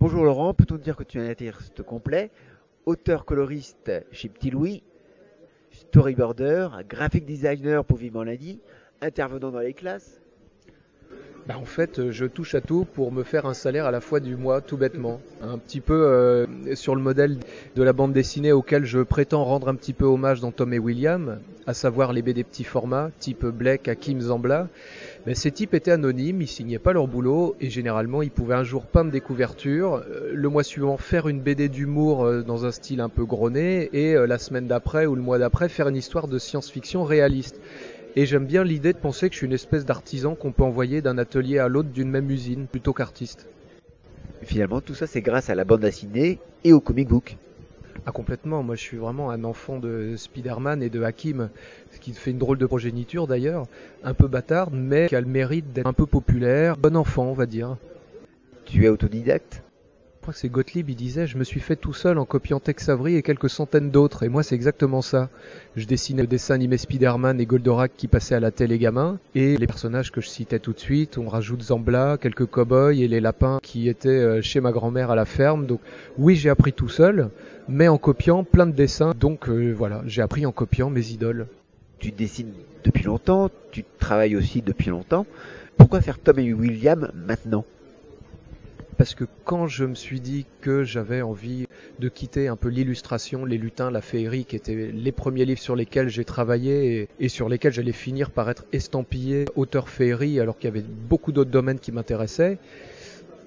Bonjour Laurent, peut-on dire que tu es un artiste complet, auteur coloriste chez Petit Louis, storyboarder, graphic designer pour Vivement Lundi, intervenant dans les classes? Bah, en fait, je touche à tout pour me faire un salaire à la fois du mois, tout bêtement. Un petit peu euh, sur le modèle de la bande dessinée auquel je prétends rendre un petit peu hommage dans Tom et William, à savoir les BD petits formats, type Blake, Hakim, Zambla. Mais ces types étaient anonymes, ils signaient pas leur boulot et généralement ils pouvaient un jour peindre des couvertures, euh, le mois suivant faire une BD d'humour euh, dans un style un peu grogné et la semaine d'après ou le mois d'après faire une histoire de science-fiction réaliste. Et j'aime bien l'idée de penser que je suis une espèce d'artisan qu'on peut envoyer d'un atelier à l'autre d'une même usine, plutôt qu'artiste. Finalement, tout ça, c'est grâce à la bande dessinée et au comic book. Ah complètement, moi je suis vraiment un enfant de Spider-Man et de Hakim, ce qui fait une drôle de progéniture d'ailleurs, un peu bâtarde, mais qui a le mérite d'être un peu populaire, bon enfant on va dire. Tu es autodidacte? Je crois que c'est Gottlieb, il disait Je me suis fait tout seul en copiant Tex Avery et quelques centaines d'autres. Et moi, c'est exactement ça. Je dessinais le dessin animé Spider-Man et Goldorak qui passaient à la télé gamin. Et les personnages que je citais tout de suite, on rajoute Zambla, quelques cow-boys et les lapins qui étaient euh, chez ma grand-mère à la ferme. Donc, oui, j'ai appris tout seul, mais en copiant plein de dessins. Donc, euh, voilà, j'ai appris en copiant mes idoles. Tu dessines depuis longtemps, tu travailles aussi depuis longtemps. Pourquoi faire Tom et William maintenant? Parce que quand je me suis dit que j'avais envie de quitter un peu l'illustration, les lutins, la féerie, qui étaient les premiers livres sur lesquels j'ai travaillé et, sur lesquels j'allais finir par être estampillé auteur féerie, alors qu'il y avait beaucoup d'autres domaines qui m'intéressaient,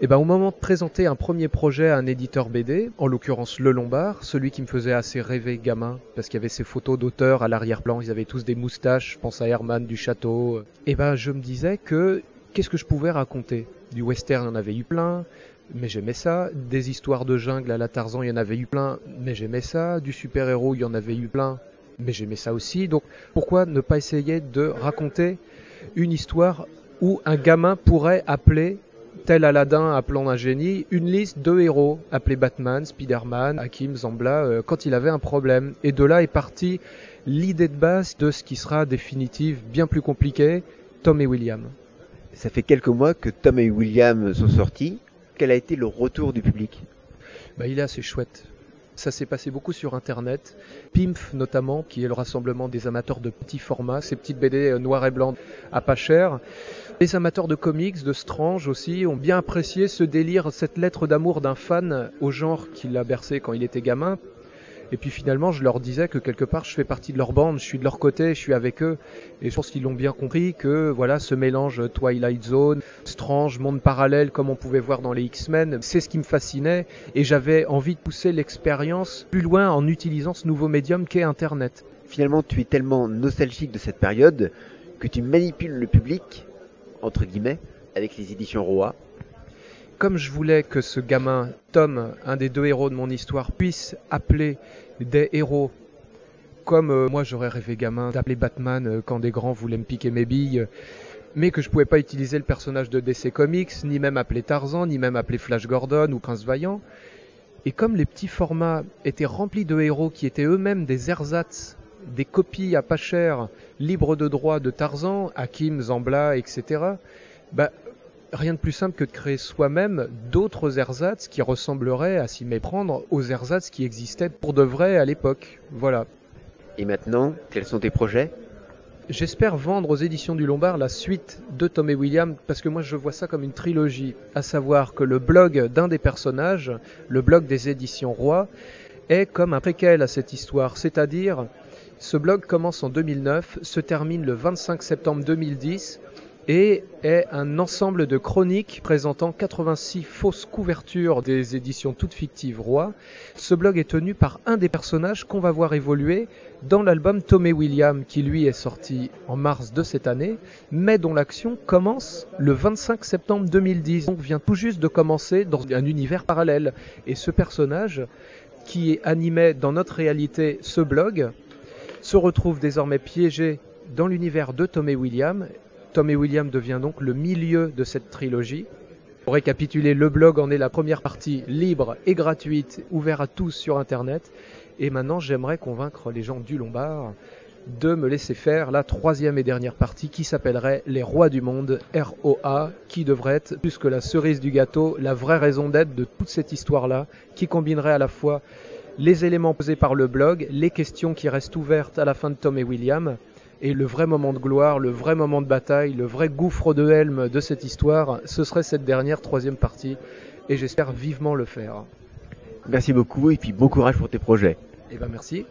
et eh ben, au moment de présenter un premier projet à un éditeur BD, en l'occurrence Le Lombard, celui qui me faisait assez rêver gamin, parce qu'il y avait ces photos d'auteurs à l'arrière-plan, ils avaient tous des moustaches, je pense à Herman du Château, et eh ben je me disais que qu'est-ce que je pouvais raconter? Du western, il y en avait eu plein, mais j'aimais ça. Des histoires de jungle à la Tarzan, il y en avait eu plein, mais j'aimais ça. Du super-héros, il y en avait eu plein, mais j'aimais ça aussi. Donc pourquoi ne pas essayer de raconter une histoire où un gamin pourrait appeler, tel Aladdin appelant un génie, une liste de héros, appelés Batman, Spider-Man, Hakim, Zambla, euh, quand il avait un problème. Et de là est partie l'idée de base de ce qui sera définitive bien plus compliqué, Tom et William. Ça fait quelques mois que Tom et William sont sortis. Quel a été le retour du public? Bah, Il est assez chouette. Ça s'est passé beaucoup sur Internet. PIMF notamment, qui est le rassemblement des amateurs de petits formats, ces petites BD euh, noires et blancs à pas cher. Les amateurs de comics, de Strange aussi, ont bien apprécié ce délire, cette lettre d'amour d'un fan au genre qui l'a bercé quand il était gamin, et puis finalement, je leur disais que quelque part, je fais partie de leur bande, je suis de leur côté, je suis avec eux. Et je pense qu'ils l'ont bien compris que voilà, ce mélange Twilight Zone, Strange, monde parallèle, comme on pouvait voir dans les X-Men, c'est ce qui me fascinait. Et j'avais envie de pousser l'expérience plus loin en utilisant ce nouveau médium qu'est Internet. Finalement, tu es tellement nostalgique de cette période que tu manipules le public, entre guillemets, avec les éditions Roa, comme je voulais que ce gamin, Tom, un des deux héros de mon histoire, puisse appeler des héros comme euh, moi j'aurais rêvé gamin d'appeler Batman euh, quand des grands voulaient me piquer mes billes, mais que je pouvais pas utiliser le personnage de DC Comics, ni même appeler Tarzan, ni même appeler Flash Gordon ou Prince Vaillant. Et comme les petits formats étaient remplis de héros qui étaient eux-mêmes des ersatz, des copies à pas cher, libres de droit de Tarzan, Hakim, Zambla, etc., bah, rien de plus simple que de créer soi-même d'autres ersatz qui ressembleraient à s'y méprendre aux ersatz qui existaient pour de vrai à l'époque. Voilà. Et maintenant, quels sont tes projets? J'espère vendre aux éditions du Lombard la suite de Tom et William parce que moi je vois ça comme une trilogie, à savoir que le blog d'un des personnages, le blog des éditions Roi, est comme un préquel à cette histoire, c'est-à-dire ce blog commence en 2009, se termine le 25 septembre 2010 et est un ensemble de chroniques présentant 86 fausses couvertures des éditions toutes fictives Roi. Ce blog est tenu par un des personnages qu'on va voir évoluer dans l'album Tommy William qui lui est sorti en mars de cette année, mais dont l'action commence le 25 septembre 2010. Donc vient tout juste de commencer dans un univers parallèle. Et ce personnage qui animait dans notre réalité ce blog se retrouve désormais piégé dans l'univers de Tommy William Tom et William devient donc le milieu de cette trilogie. Pour récapituler, le blog en est la première partie libre et gratuite, ouverte à tous sur Internet. Et maintenant, j'aimerais convaincre les gens du Lombard de me laisser faire la troisième et dernière partie qui s'appellerait Les Rois du Monde, ROA, qui devrait être, plus que la cerise du gâteau, la vraie raison d'être de toute cette histoire-là, qui combinerait à la fois les éléments posés par le blog, les questions qui restent ouvertes à la fin de Tom et William, et le vrai moment de gloire, le vrai moment de bataille, le vrai gouffre de Helm de cette histoire, ce serait cette dernière troisième partie, et j'espère vivement le faire. Merci beaucoup et puis bon courage pour tes projets. Et ben merci.